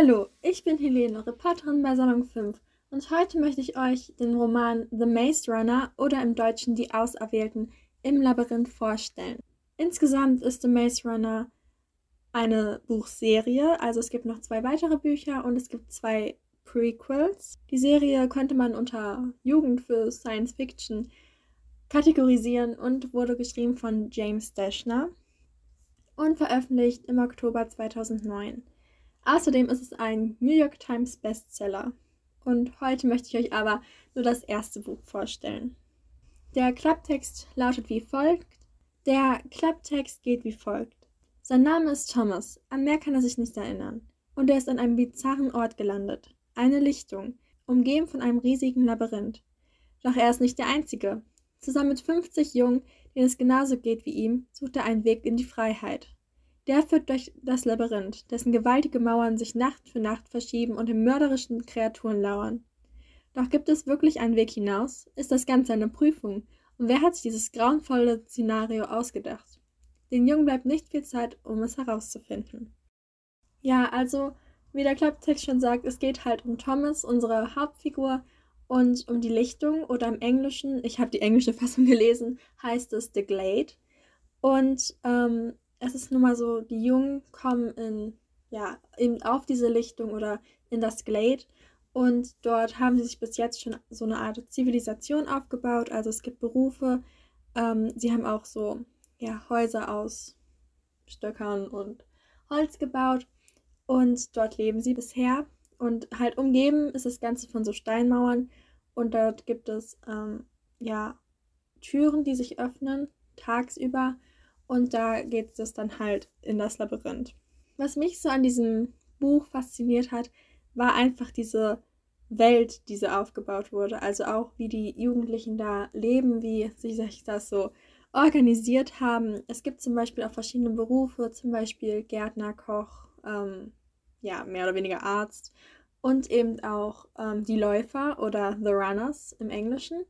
Hallo, ich bin Helene, Reporterin bei Salon 5 und heute möchte ich euch den Roman The Maze Runner oder im Deutschen Die Auserwählten im Labyrinth vorstellen. Insgesamt ist The Maze Runner eine Buchserie, also es gibt noch zwei weitere Bücher und es gibt zwei Prequels. Die Serie könnte man unter Jugend für Science Fiction kategorisieren und wurde geschrieben von James Dashner und veröffentlicht im Oktober 2009. Außerdem ist es ein New York Times Bestseller. Und heute möchte ich euch aber nur das erste Buch vorstellen. Der Klapptext lautet wie folgt. Der Klapptext geht wie folgt. Sein Name ist Thomas, an mehr kann er sich nicht erinnern. Und er ist an einem bizarren Ort gelandet. Eine Lichtung, umgeben von einem riesigen Labyrinth. Doch er ist nicht der Einzige. Zusammen mit 50 Jungen, denen es genauso geht wie ihm, sucht er einen Weg in die Freiheit. Der führt durch das Labyrinth, dessen gewaltige Mauern sich Nacht für Nacht verschieben und den mörderischen Kreaturen lauern. Doch gibt es wirklich einen Weg hinaus? Ist das Ganze eine Prüfung? Und wer hat sich dieses grauenvolle Szenario ausgedacht? Den Jungen bleibt nicht viel Zeit, um es herauszufinden. Ja, also, wie der Klapptext schon sagt, es geht halt um Thomas, unsere Hauptfigur, und um die Lichtung oder im Englischen, ich habe die englische Fassung gelesen, heißt es The Glade. Und ähm, es ist nun mal so, die Jungen kommen in, ja, eben auf diese Lichtung oder in das Glade. Und dort haben sie sich bis jetzt schon so eine Art Zivilisation aufgebaut. Also es gibt Berufe, ähm, sie haben auch so, ja, Häuser aus Stöckern und Holz gebaut. Und dort leben sie bisher. Und halt umgeben ist das Ganze von so Steinmauern. Und dort gibt es, ähm, ja, Türen, die sich öffnen tagsüber und da geht es dann halt in das Labyrinth. Was mich so an diesem Buch fasziniert hat, war einfach diese Welt, die so aufgebaut wurde. Also auch, wie die Jugendlichen da leben, wie sie sich das so organisiert haben. Es gibt zum Beispiel auch verschiedene Berufe, zum Beispiel Gärtner, Koch, ähm, ja, mehr oder weniger Arzt und eben auch ähm, die Läufer oder The Runners im Englischen.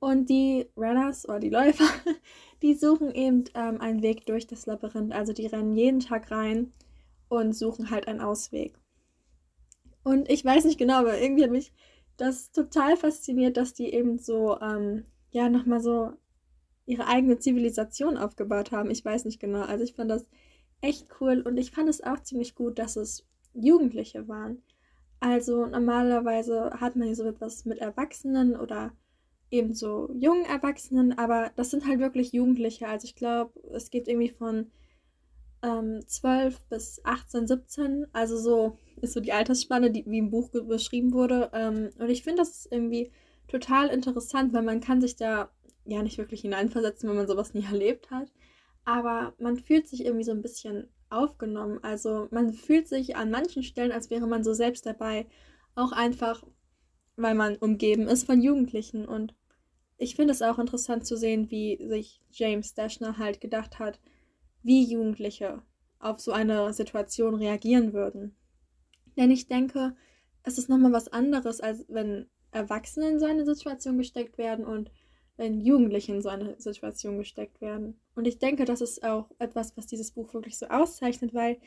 Und die Runners oder die Läufer, die suchen eben ähm, einen Weg durch das Labyrinth. Also die rennen jeden Tag rein und suchen halt einen Ausweg. Und ich weiß nicht genau, aber irgendwie hat mich das total fasziniert, dass die eben so, ähm, ja, nochmal so ihre eigene Zivilisation aufgebaut haben. Ich weiß nicht genau. Also ich fand das echt cool und ich fand es auch ziemlich gut, dass es Jugendliche waren. Also normalerweise hat man so etwas mit Erwachsenen oder eben so jungen Erwachsenen, aber das sind halt wirklich Jugendliche. Also ich glaube, es geht irgendwie von ähm, 12 bis 18, 17. Also so ist so die Altersspanne, die wie im Buch beschrieben wurde. Ähm, und ich finde das irgendwie total interessant, weil man kann sich da ja nicht wirklich hineinversetzen, wenn man sowas nie erlebt hat. Aber man fühlt sich irgendwie so ein bisschen aufgenommen. Also man fühlt sich an manchen Stellen, als wäre man so selbst dabei. Auch einfach, weil man umgeben ist von Jugendlichen. Und ich finde es auch interessant zu sehen, wie sich James Dashner halt gedacht hat, wie Jugendliche auf so eine Situation reagieren würden. Denn ich denke, es ist nochmal was anderes, als wenn Erwachsene in so eine Situation gesteckt werden und wenn Jugendliche in so eine Situation gesteckt werden. Und ich denke, das ist auch etwas, was dieses Buch wirklich so auszeichnet, weil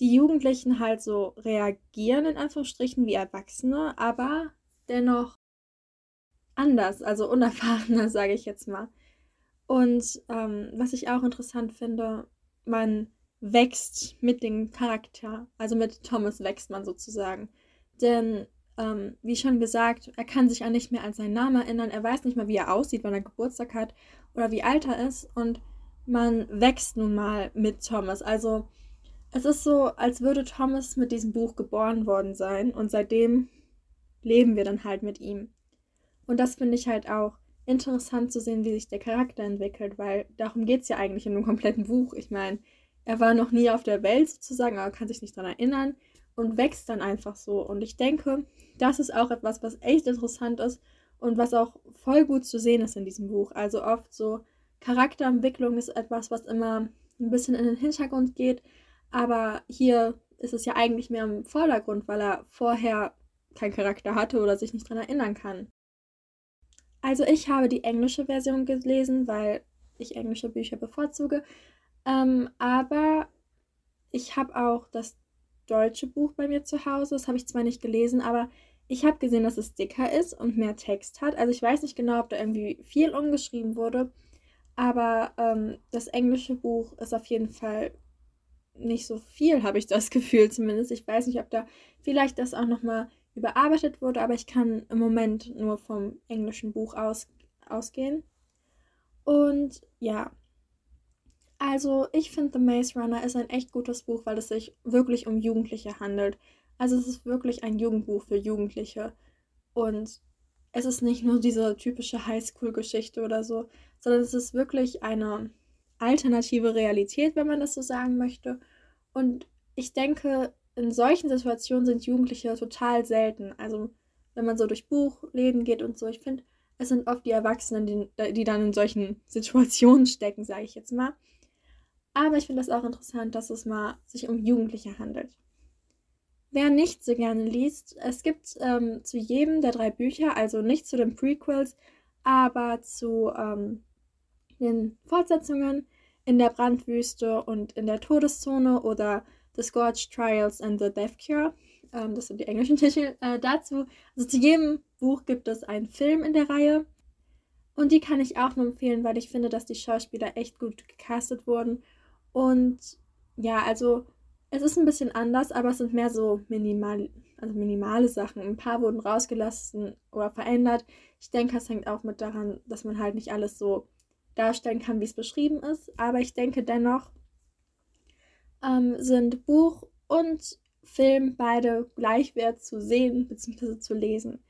die Jugendlichen halt so reagieren, in Anführungsstrichen, wie Erwachsene, aber dennoch anders, also unerfahrener, sage ich jetzt mal. Und ähm, was ich auch interessant finde, man wächst mit dem Charakter, also mit Thomas wächst man sozusagen. Denn, ähm, wie schon gesagt, er kann sich auch nicht mehr an seinen Namen erinnern, er weiß nicht mal, wie er aussieht, wann er Geburtstag hat oder wie alt er ist. Und man wächst nun mal mit Thomas. Also es ist so, als würde Thomas mit diesem Buch geboren worden sein und seitdem leben wir dann halt mit ihm. Und das finde ich halt auch interessant zu sehen, wie sich der Charakter entwickelt, weil darum geht es ja eigentlich in einem kompletten Buch. Ich meine, er war noch nie auf der Welt sozusagen, aber kann sich nicht daran erinnern und wächst dann einfach so. Und ich denke, das ist auch etwas, was echt interessant ist und was auch voll gut zu sehen ist in diesem Buch. Also oft so Charakterentwicklung ist etwas, was immer ein bisschen in den Hintergrund geht, aber hier ist es ja eigentlich mehr im Vordergrund, weil er vorher keinen Charakter hatte oder sich nicht daran erinnern kann. Also ich habe die englische Version gelesen, weil ich englische Bücher bevorzuge. Ähm, aber ich habe auch das deutsche Buch bei mir zu Hause. Das habe ich zwar nicht gelesen, aber ich habe gesehen, dass es dicker ist und mehr Text hat. Also ich weiß nicht genau, ob da irgendwie viel umgeschrieben wurde. Aber ähm, das englische Buch ist auf jeden Fall nicht so viel, habe ich das Gefühl zumindest. Ich weiß nicht, ob da vielleicht das auch nochmal überarbeitet wurde, aber ich kann im Moment nur vom englischen Buch aus, ausgehen. Und ja, also ich finde The Maze Runner ist ein echt gutes Buch, weil es sich wirklich um Jugendliche handelt. Also es ist wirklich ein Jugendbuch für Jugendliche. Und es ist nicht nur diese typische Highschool-Geschichte oder so, sondern es ist wirklich eine alternative Realität, wenn man das so sagen möchte. Und ich denke, in solchen Situationen sind Jugendliche total selten. Also wenn man so durch Buchläden geht und so, ich finde, es sind oft die Erwachsenen, die, die dann in solchen Situationen stecken, sage ich jetzt mal. Aber ich finde es auch interessant, dass es mal sich um Jugendliche handelt. Wer nicht so gerne liest, es gibt ähm, zu jedem der drei Bücher, also nicht zu den Prequels, aber zu ähm, den Fortsetzungen in der Brandwüste und in der Todeszone oder The Scorched Trials and the Death Cure. Ähm, das sind die englischen Titel äh, dazu. Also zu jedem Buch gibt es einen Film in der Reihe. Und die kann ich auch nur empfehlen, weil ich finde, dass die Schauspieler echt gut gecastet wurden. Und ja, also es ist ein bisschen anders, aber es sind mehr so minimal, also minimale Sachen. Ein paar wurden rausgelassen oder verändert. Ich denke, es hängt auch mit daran, dass man halt nicht alles so darstellen kann, wie es beschrieben ist. Aber ich denke dennoch ähm, sind Buch und Film beide gleichwert zu sehen bzw. zu lesen.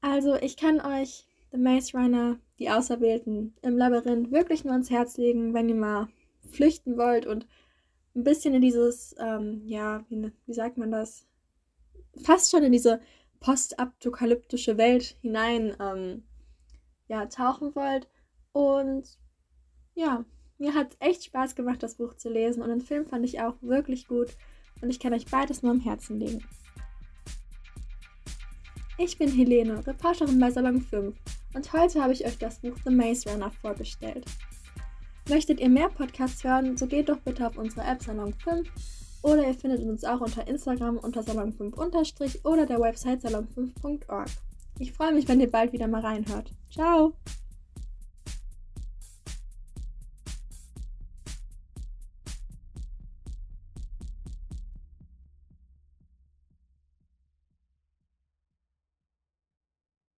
Also ich kann euch The Maze Runner, die Auserwählten im Labyrinth wirklich nur ans Herz legen, wenn ihr mal flüchten wollt und ein bisschen in dieses, ähm, ja, wie, wie sagt man das? Fast schon in diese postapokalyptische Welt hinein ähm, ja, tauchen wollt. Und ja, mir hat es echt Spaß gemacht, das Buch zu lesen. Und den Film fand ich auch wirklich gut. Und ich kann euch beides nur am Herzen legen. Ich bin Helene, Reporterin bei Salon 5. Und heute habe ich euch das Buch The Maze Runner vorgestellt. Möchtet ihr mehr Podcasts hören, so geht doch bitte auf unsere App Salon 5 oder ihr findet uns auch unter Instagram unter salon5- oder der Website salon5.org. Ich freue mich, wenn ihr bald wieder mal reinhört. Ciao!